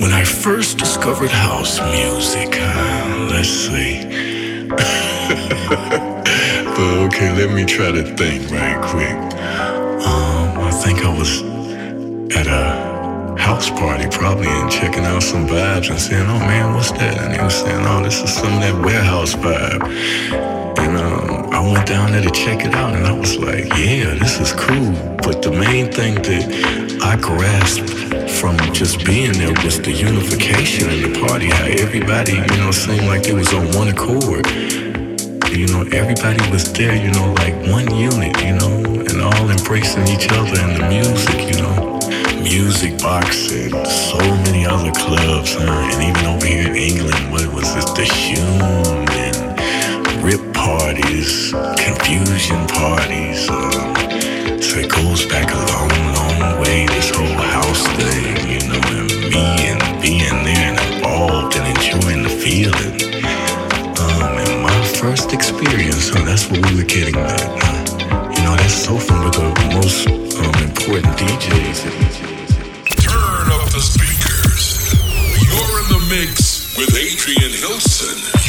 when I first discovered house music, let's see. but okay, let me try to think right quick. Um, I think I was at a house party probably and checking out some vibes and saying, oh man, what's that? And they were saying, oh, this is some of that warehouse vibe. And um, I went down there to check it out and I was like, yeah, this is cool. But the main thing that I grasped from just being there was the unification in the party, how everybody, you know, seemed like it was on one accord. You know, everybody was there, you know, like one unit, you know, and all embracing each other and the music, you know. Music box and so many other clubs, huh? And even over here in England, what was it? The Shoom and Rip parties, confusion parties. Um, so it goes back a long, long way, this whole house thing, you know, and me and being there and involved and enjoying the feeling. Um, and my first experience, so that's what we were getting at. Huh? You know, that's so fun with the most um, important DJs. Turn up the speakers. You're in the mix with Adrian Hilson.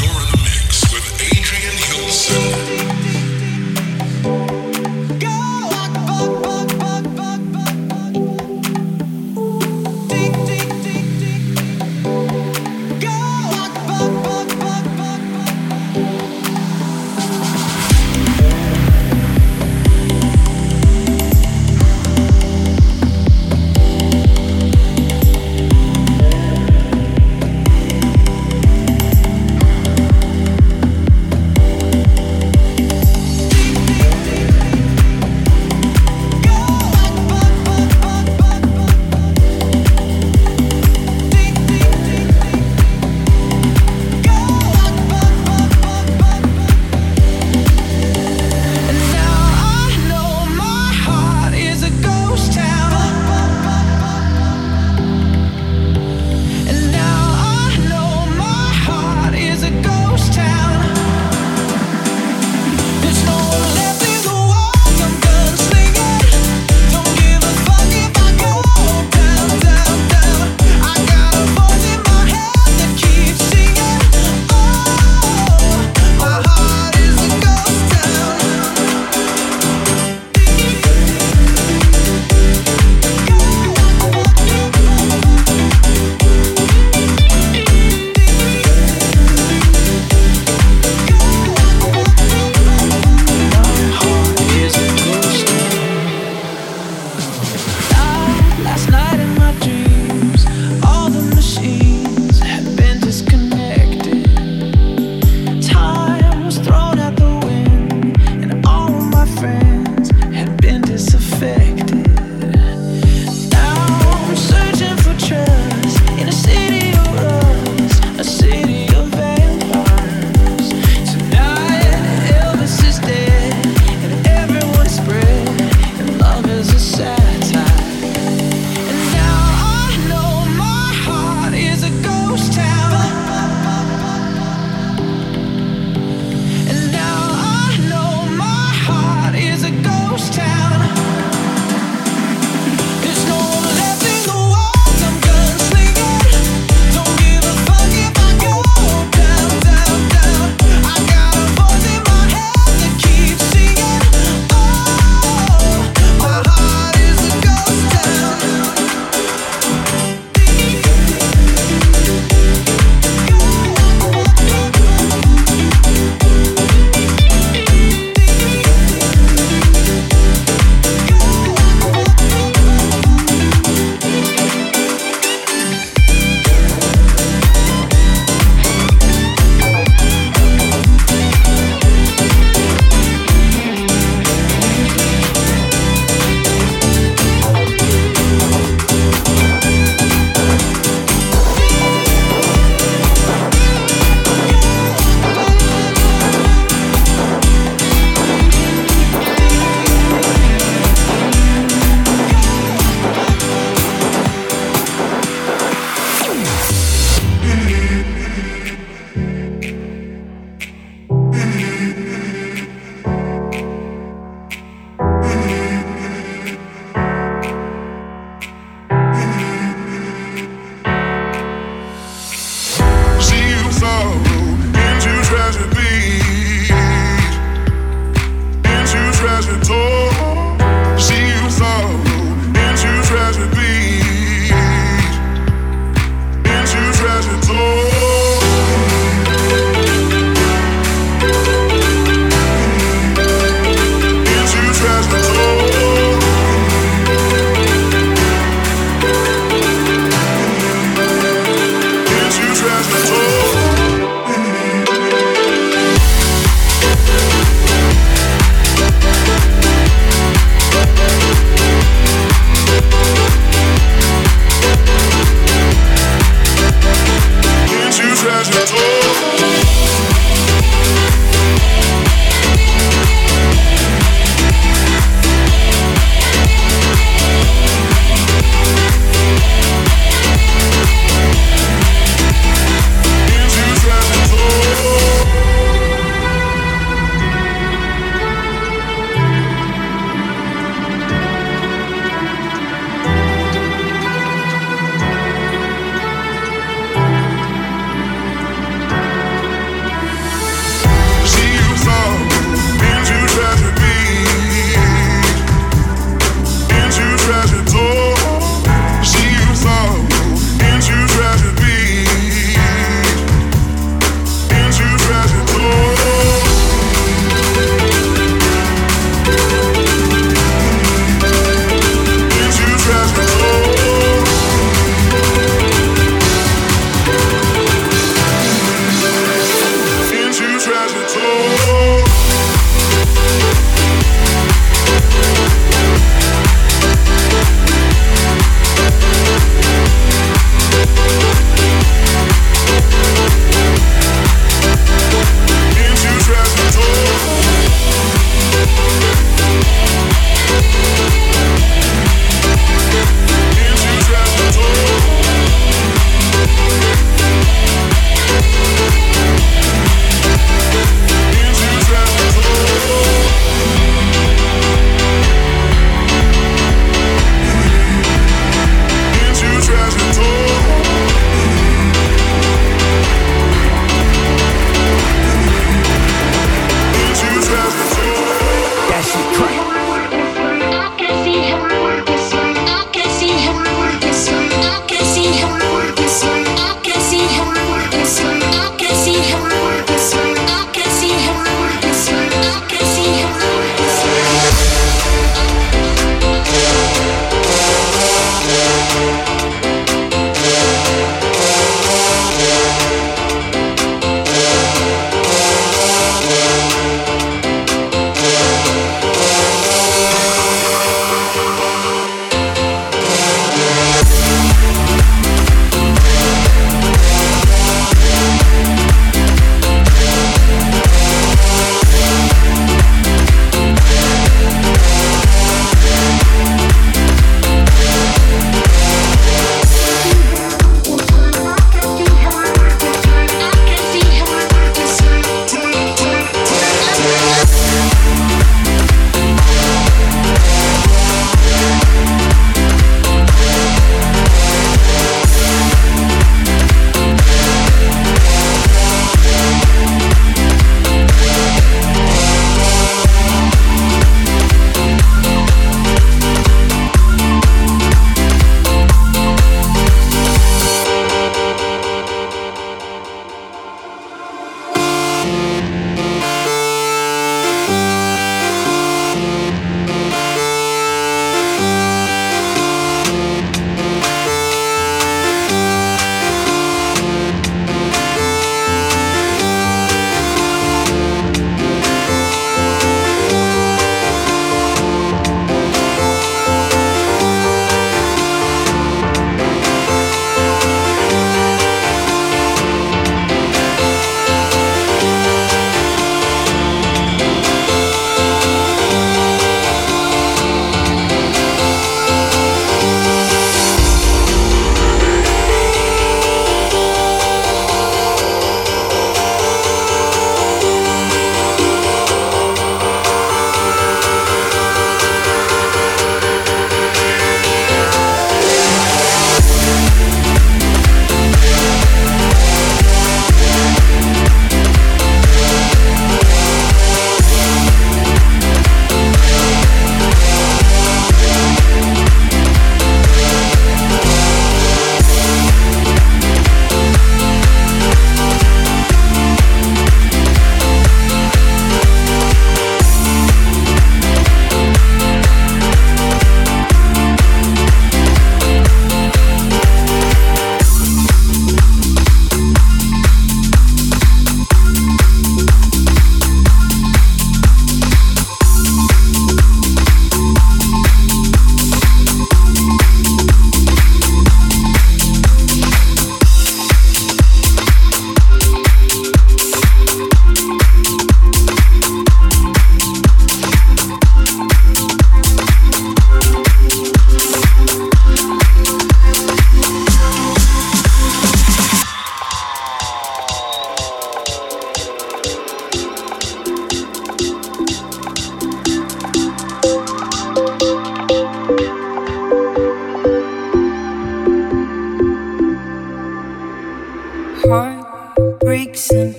heart breaks and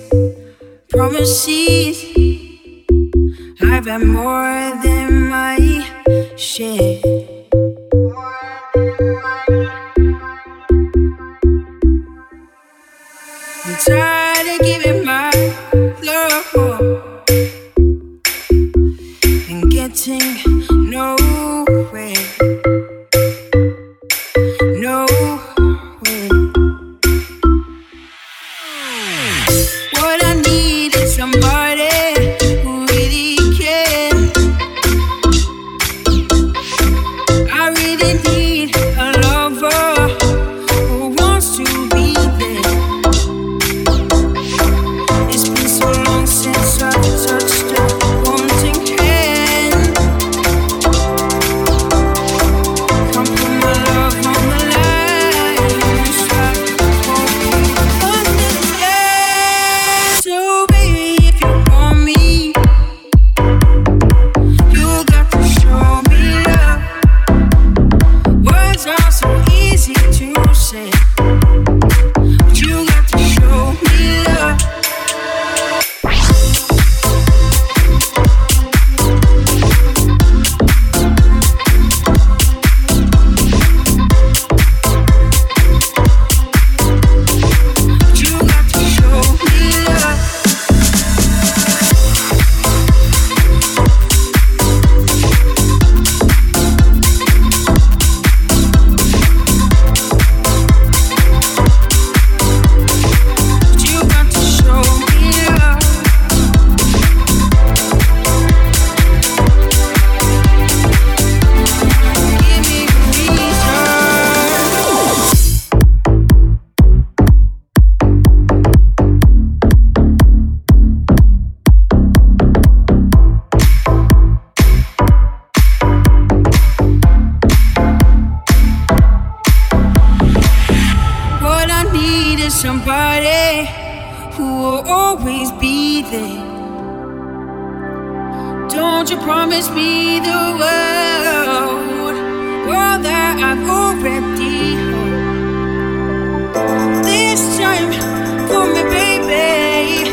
promises I've had more than my share. somebody who will always be there. Don't you promise me the world, all that I've already hoped. This time, for me, baby.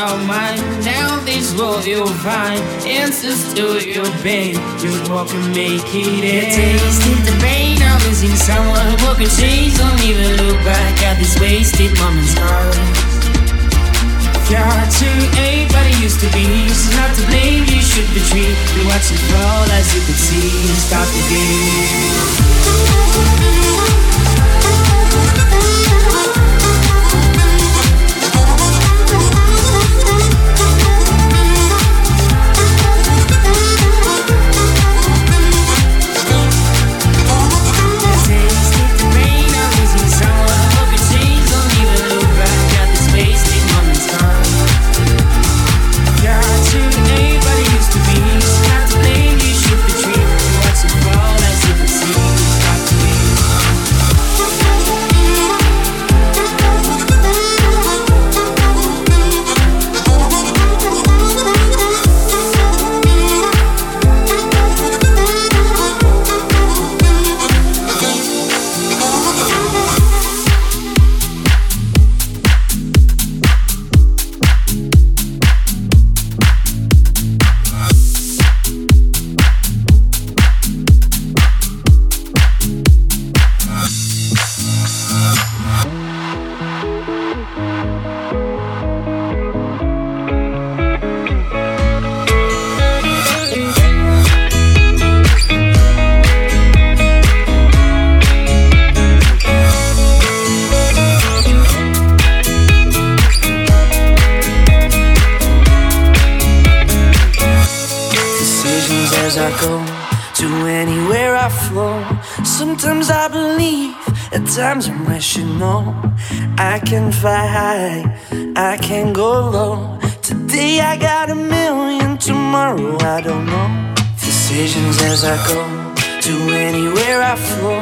Of mind. Now this world you'll find answers to your pain. You walk and make it end. Tasted the pain of losing someone who can change. Don't even look back at these wasted moments. Got to ain't what it used to be. So not to blame, you should be retreat. You watch it fall as you could see. Stop the game. can fly high, I can go low. Today I got a million, tomorrow I don't know. Decisions as I go, to anywhere I flow.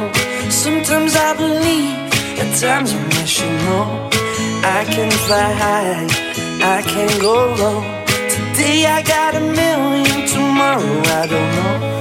Sometimes I believe, at times I'm you know. I can fly high, I can go low. Today I got a million, tomorrow I don't know.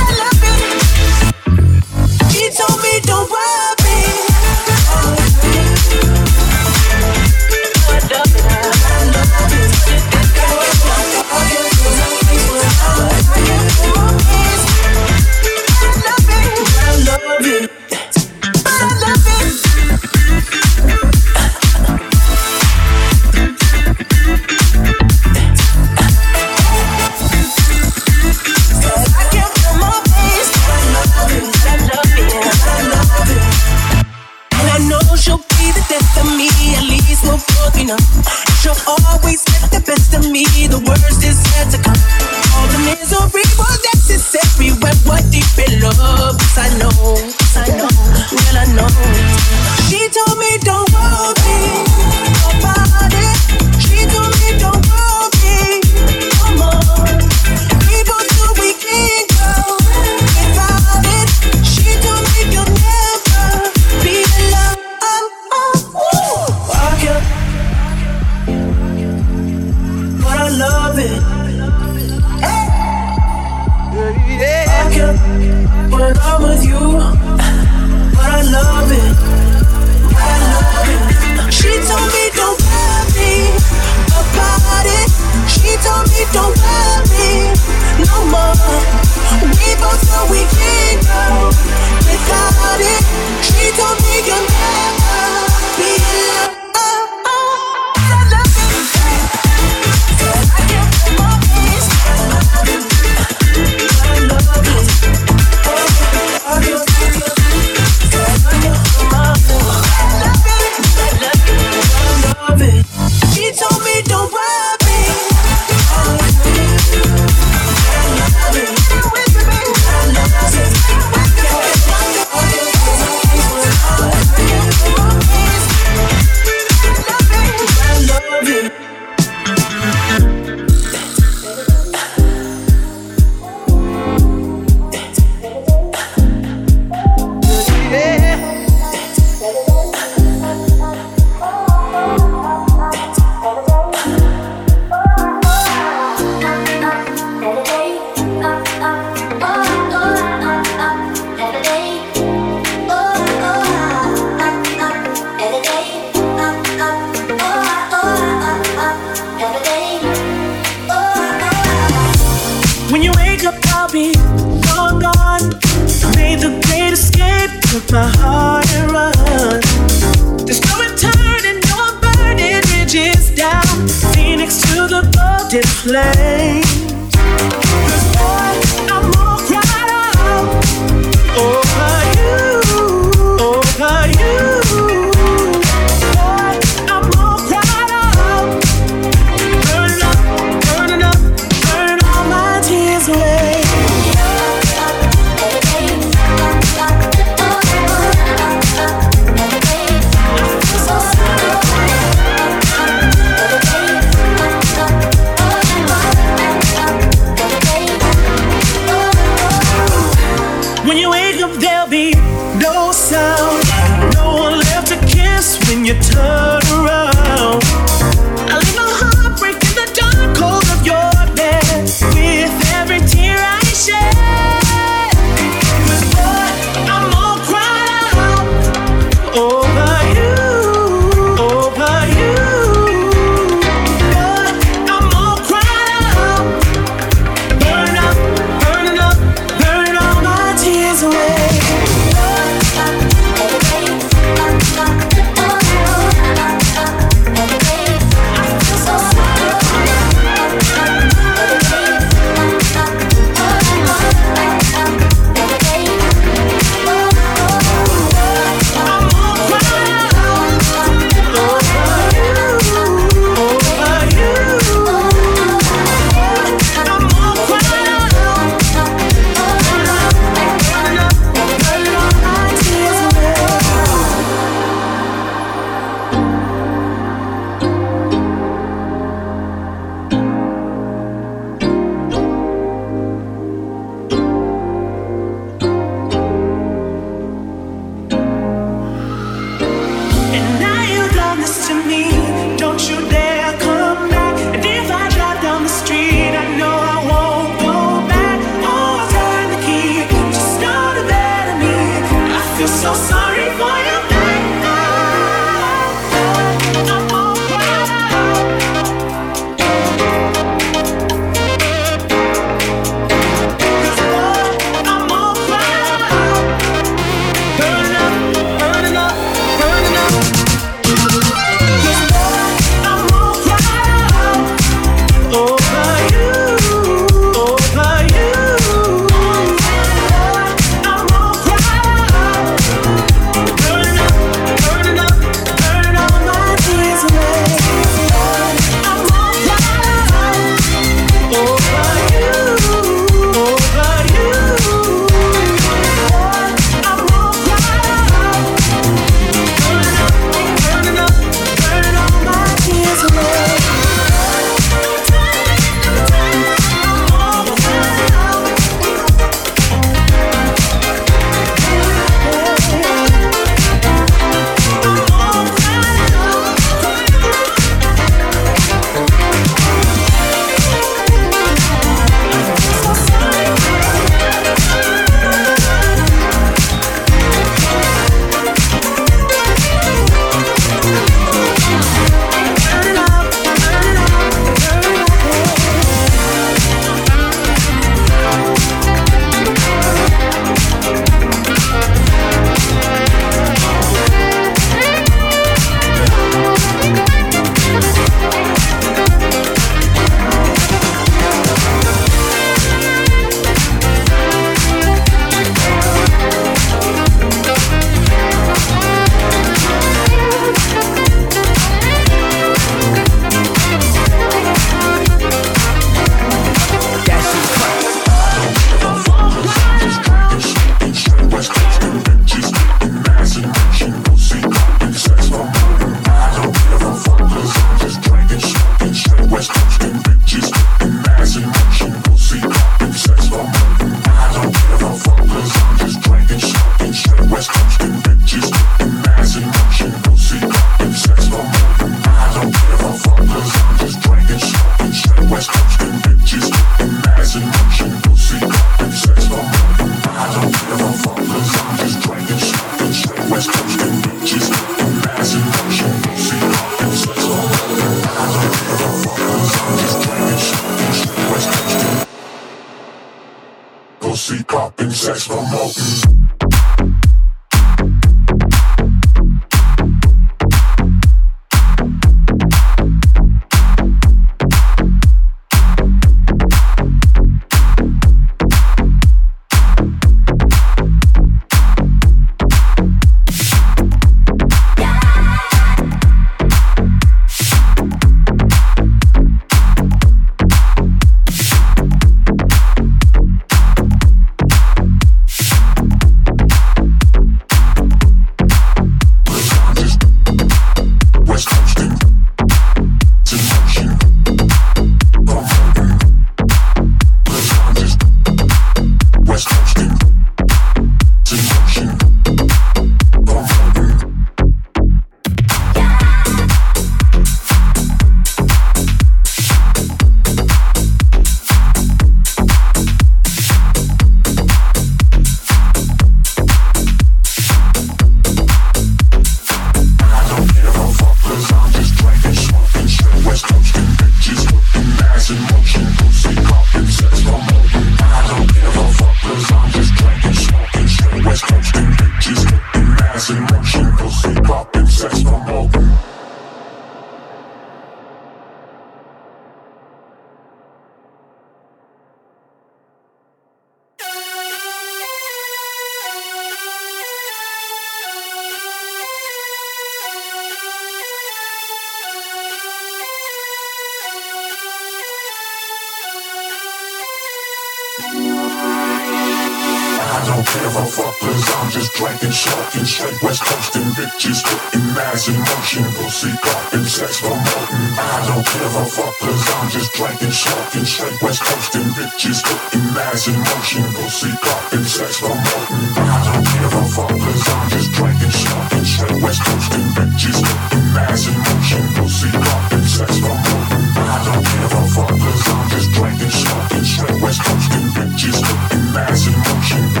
Cannibal seeker, insects from rotten. I don't give a fuck, cause I'm just drinking, smoking, straight west coasting, bitches cooking, ass in motion. Cannibal seeker, insects from rotten. I don't give a fuck, cause I'm just drinking, smoking, straight west coasting, bitches cooking, ass in motion. Cannibal seeker, insects from rotten. I don't give a fuck, cause I'm just drinking, smoking, straight west coasting, bitches cooking, ass in motion.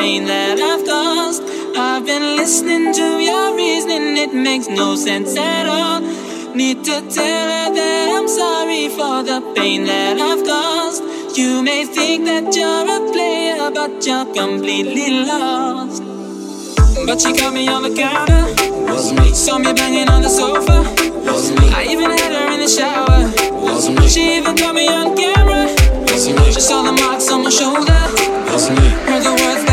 pain that I've caused. I've been listening to your reasoning, it makes no sense at all. Need to tell her that I'm sorry for the pain that I've caused. You may think that you're a player, but you're completely lost. But she caught me on the counter. Was me. Saw me banging on the sofa. Was me. I even had her in the shower. Was me. She even caught me on camera. Was me. She saw the marks on my shoulder. Was me. Heard the words.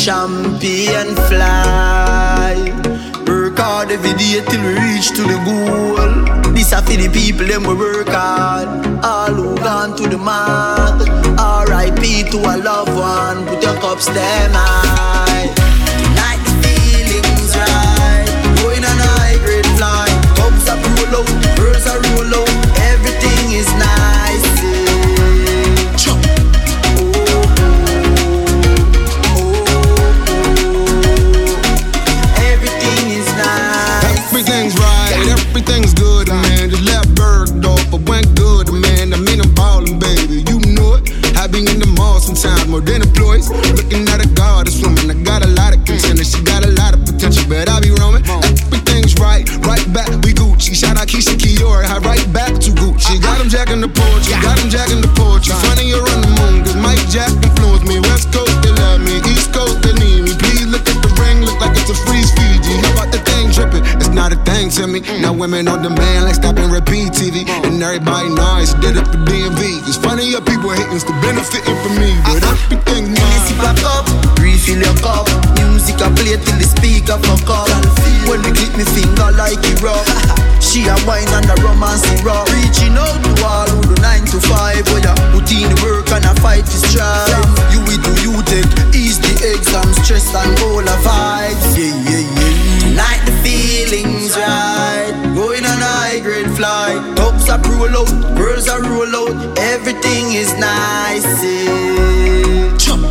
Champion fly. Work hard every day till we reach to the goal. This are for the people them we work hard. All who gone to the mark. R.I.P. to a loved one. Put your cups them high. Tonight the feelings right. Going on a high grade flight. Cups are roll out, more than employees. Looking at a goddess woman. I got a lot of contenders. She got a lot of potential, but I be roaming. Everything's right, right back. We Gucci. Shout out Keisha Kiora. I right back to Gucci. Got him jacking the poetry. Got him jacking the poetry. Funny you're on the moon, cause Mike Jack influenced me. West Coast, me. Now women on demand, like stop and repeat TV. And everybody knows did it for DMV. It's funny your people hating, still benefiting from me. But uh-huh. I be everything's Easy back up, refill your cup. Music I play till the speaker fuck up. When me click me finger like it rock. She a wine and a romance it rock. Reaching out to all who do nine to five. Where ya put in the work and a fight to strive. You will do you take ease the exam stress and all the vibes. Yeah yeah yeah. Tonight the feelings right. Roll out, girls are roll out. Everything is nice. Eh. Chum.